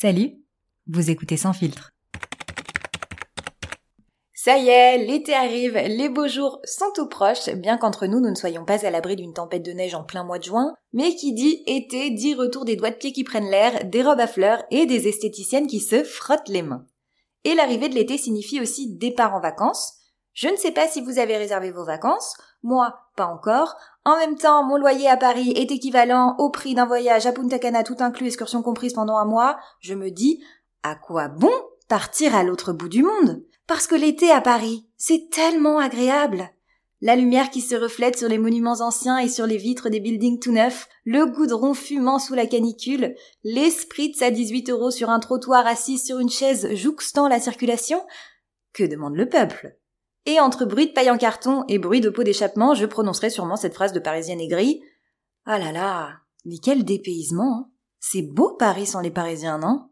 Salut, vous écoutez Sans filtre. Ça y est, l'été arrive, les beaux jours sont tout proches, bien qu'entre nous nous ne soyons pas à l'abri d'une tempête de neige en plein mois de juin, mais qui dit été dit retour des doigts de pied qui prennent l'air, des robes à fleurs et des esthéticiennes qui se frottent les mains. Et l'arrivée de l'été signifie aussi départ en vacances. Je ne sais pas si vous avez réservé vos vacances, moi pas encore. En même temps, mon loyer à Paris est équivalent au prix d'un voyage à Punta Cana tout inclus, excursion comprise pendant un mois. Je me dis, à quoi bon partir à l'autre bout du monde? Parce que l'été à Paris, c'est tellement agréable. La lumière qui se reflète sur les monuments anciens et sur les vitres des buildings tout neufs, le goudron fumant sous la canicule, l'esprit à 18 euros sur un trottoir assis sur une chaise jouxtant la circulation. Que demande le peuple? Et entre bruit de paille en carton et bruit de pot d'échappement, je prononcerai sûrement cette phrase de parisienne aigrie. Ah là là, mais quel dépaysement hein. C'est beau Paris sans les Parisiens, non?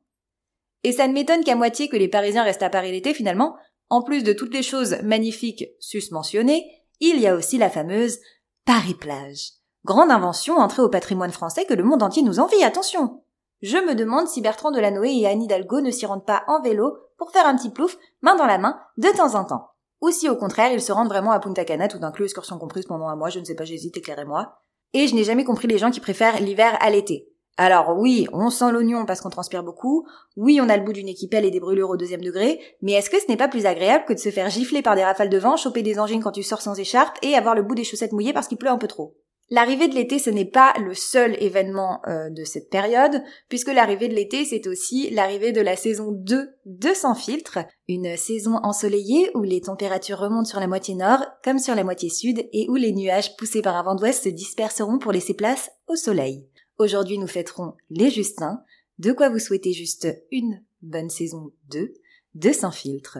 Et ça ne m'étonne qu'à moitié que les Parisiens restent à Paris l'été finalement, en plus de toutes les choses magnifiques susmentionnées, il y a aussi la fameuse Paris-Plage. Grande invention entrée au patrimoine français que le monde entier nous envie, attention. Je me demande si Bertrand Delanoë et Anne Hidalgo ne s'y rendent pas en vélo pour faire un petit plouf, main dans la main, de temps en temps. Ou si au contraire ils se rendent vraiment à Punta Cana tout inclus excursion comprise pendant un mois, je ne sais pas, j'hésite, éclairez-moi. Et je n'ai jamais compris les gens qui préfèrent l'hiver à l'été. Alors oui, on sent l'oignon parce qu'on transpire beaucoup, oui on a le bout d'une équipelle et des brûlures au deuxième degré, mais est-ce que ce n'est pas plus agréable que de se faire gifler par des rafales de vent, choper des engines quand tu sors sans écharpe et avoir le bout des chaussettes mouillées parce qu'il pleut un peu trop? L'arrivée de l'été, ce n'est pas le seul événement euh, de cette période, puisque l'arrivée de l'été, c'est aussi l'arrivée de la saison 2 de Sans filtre, une saison ensoleillée où les températures remontent sur la moitié nord comme sur la moitié sud et où les nuages poussés par un vent d'ouest se disperseront pour laisser place au soleil. Aujourd'hui, nous fêterons les Justins, de quoi vous souhaiter juste une bonne saison 2 de Sans filtre.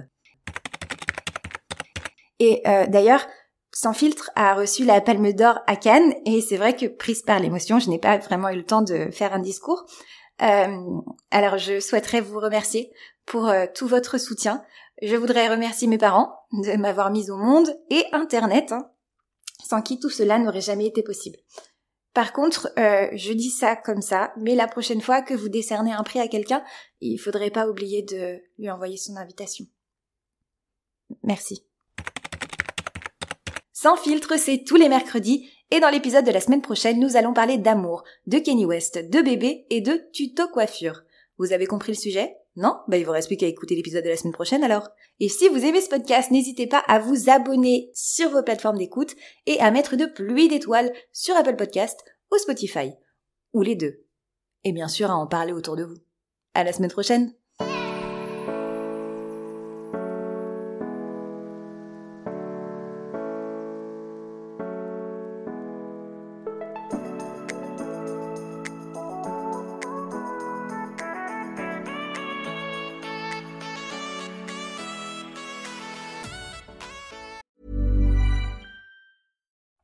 Et euh, d'ailleurs, Sans filtre a reçu la Palme d'Or à Cannes et c'est vrai que prise par l'émotion, je n'ai pas vraiment eu le temps de faire un discours. Euh, alors je souhaiterais vous remercier pour euh, tout votre soutien. Je voudrais remercier mes parents de m'avoir mise au monde et Internet, hein, sans qui tout cela n'aurait jamais été possible. Par contre, euh, je dis ça comme ça, mais la prochaine fois que vous décernez un prix à quelqu'un, il faudrait pas oublier de lui envoyer son invitation. Merci. Sans filtre, c'est tous les mercredis, et dans l'épisode de la semaine prochaine, nous allons parler d'amour, de Kenny West, de bébé et de tuto coiffure. Vous avez compris le sujet? Non? Bah il vous reste plus qu'à écouter l'épisode de la semaine prochaine alors. Et si vous aimez ce podcast, n'hésitez pas à vous abonner sur vos plateformes d'écoute et à mettre de pluie d'étoiles sur Apple Podcast ou Spotify. Ou les deux. Et bien sûr à en parler autour de vous. À la semaine prochaine